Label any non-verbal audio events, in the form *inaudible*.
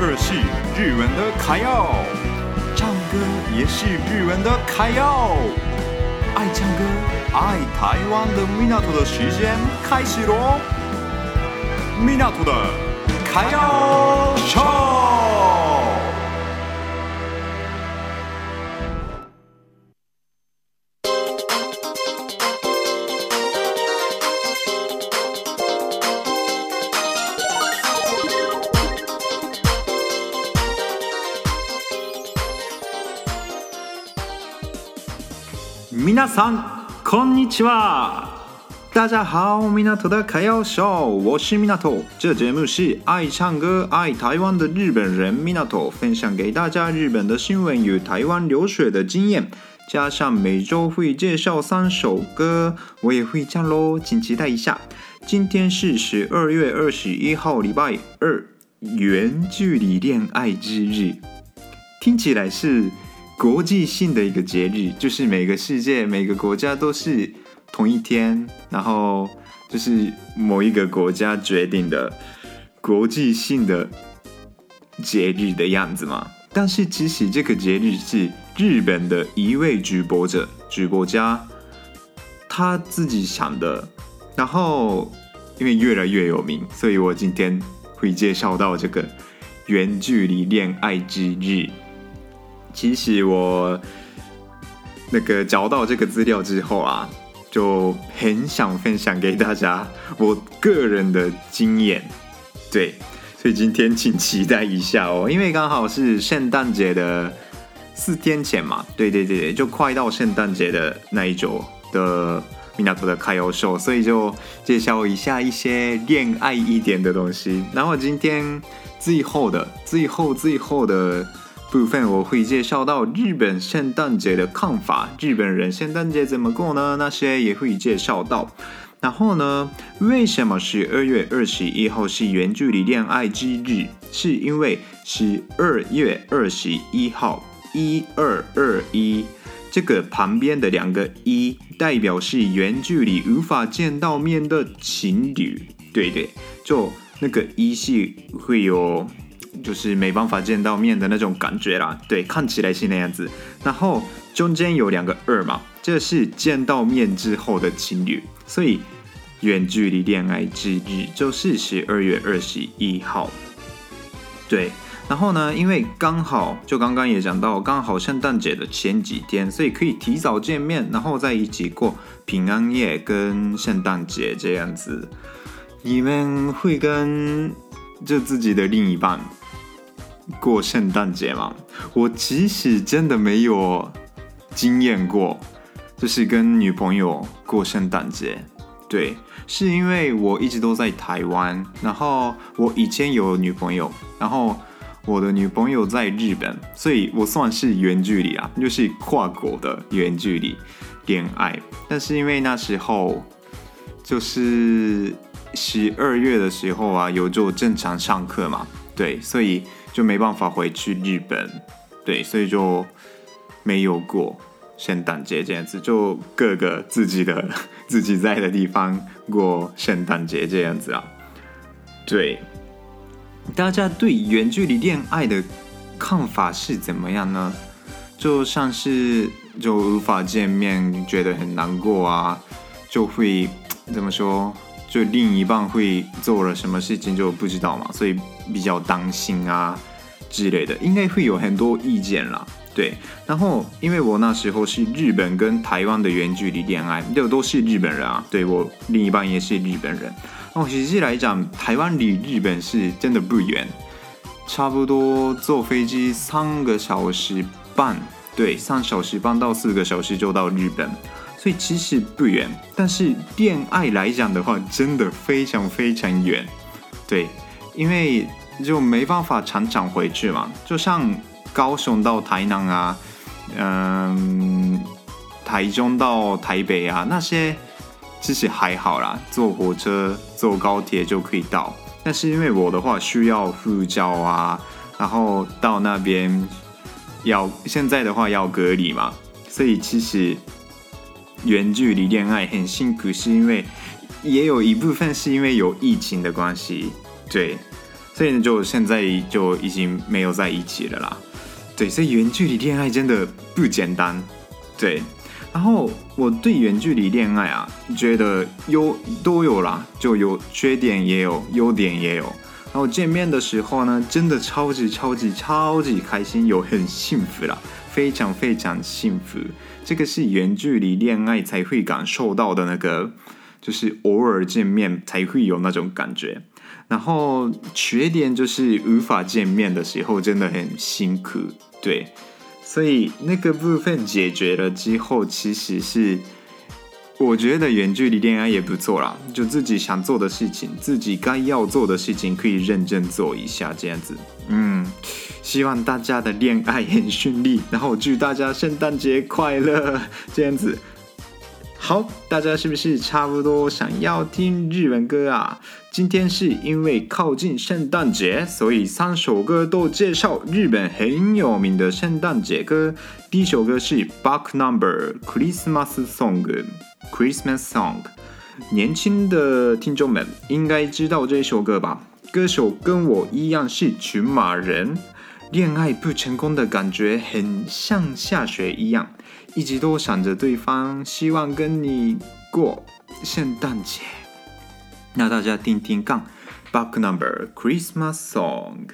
二是日文的卡要，唱歌也是日文的卡要。爱唱歌、爱台湾的米纳图的时间开始喽！米纳图的卡要唱。皆さんこんにちは。大家好，米纳图的卡要秀，我是米纳图。这节目是爱唱歌、爱台湾的日本人米纳图分享给大家日本的新闻与台湾留学的经验，加上每周会介绍三首歌，我也会讲喽，请期待一下。今天是十二月二十一号，礼拜二，远距离恋爱之日，听起来是。 国际性的一个节日，就是每个世界每个国家都是同一天，然后就是某一个国家决定的国际性的节日的样子嘛。但是其实这个节日是日本的一位直播者、直播家他自己想的，然后因为越来越有名，所以我今天会介绍到这个远距离恋爱之日。其实我那个找到这个资料之后啊，就很想分享给大家我个人的经验。对，所以今天请期待一下哦，因为刚好是圣诞节的四天前嘛。对对对，就快到圣诞节的那一周的米纳图的卡游秀，所以就介绍一下一些恋爱一点的东西。然后今天最后的最后最后的。部分我会介绍到日本圣诞节的看法，日本人圣诞节怎么过呢？那些也会介绍到。然后呢，为什么十二月二十一号是远距离恋爱之日？是因为十二月二十一号一二二一这个旁边的两个一代表是远距离无法见到面的情侣，对对，就那个一是会有。就是没办法见到面的那种感觉啦，对，看起来是那样子。然后中间有两个二嘛，这是见到面之后的情侣，所以远距离恋爱之日就是十二月二十一号。对，然后呢，因为刚好就刚刚也讲到，刚好圣诞节的前几天，所以可以提早见面，然后在一起过平安夜跟圣诞节这样子。你们会跟就自己的另一半过圣诞节吗？我其实真的没有经验过，就是跟女朋友过圣诞节。对，是因为我一直都在台湾，然后我以前有女朋友，然后我的女朋友在日本，所以我算是远距离啊，就是跨国的远距离恋爱。但是因为那时候就是十二月的时候啊，有做正常上课嘛，对，所以。就没办法回去日本，对，所以就没有过圣诞节这样子，就各个自己的 *laughs* 自己在的地方过圣诞节这样子啊。对，大家对远距离恋爱的看法是怎么样呢？就像是就无法见面，觉得很难过啊，就会怎么说？就另一半会做了什么事情就不知道嘛，所以比较担心啊之类的，应该会有很多意见啦。对，然后因为我那时候是日本跟台湾的远距离恋爱，就都是日本人啊。对，我另一半也是日本人。哦，实际来讲，台湾离日本是真的不远，差不多坐飞机三个小时半，对，三小时半到四个小时就到日本。所以其实不远，但是恋爱来讲的话，真的非常非常远，对，因为就没办法常常回去嘛。就像高雄到台南啊，嗯，台中到台北啊，那些其实还好啦，坐火车、坐高铁就可以到。但是因为我的话需要护照啊，然后到那边要现在的话要隔离嘛，所以其实。远距离恋爱很辛苦，是因为也有一部分是因为有疫情的关系，对，所以呢，就现在就已经没有在一起了啦。对，所以远距离恋爱真的不简单。对，然后我对远距离恋爱啊，觉得有都有啦，就有缺点也有，优点也有。然后见面的时候呢，真的超级超级超级开心，有很幸福啦，非常非常幸福。这个是远距离恋爱才会感受到的那个，就是偶尔见面才会有那种感觉。然后缺点就是无法见面的时候真的很辛苦，对。所以那个部分解决了之后，其实是我觉得远距离恋爱也不错啦。就自己想做的事情，自己该要做的事情，可以认真做一下，这样子。嗯，希望大家的恋爱很顺利，然后祝大家圣诞节快乐，这样子。好，大家是不是差不多想要听日文歌啊？今天是因为靠近圣诞节，所以三首歌都介绍日本很有名的圣诞节歌。第一首歌是 Back Number Christmas Song，Christmas Song。年轻的听众们应该知道这首歌吧？歌手跟我一样是群马人。恋爱不成功的感觉很像下雪一样，一直都想着对方，希望跟你过圣诞节。那大家听听看，Back Number Christmas Song。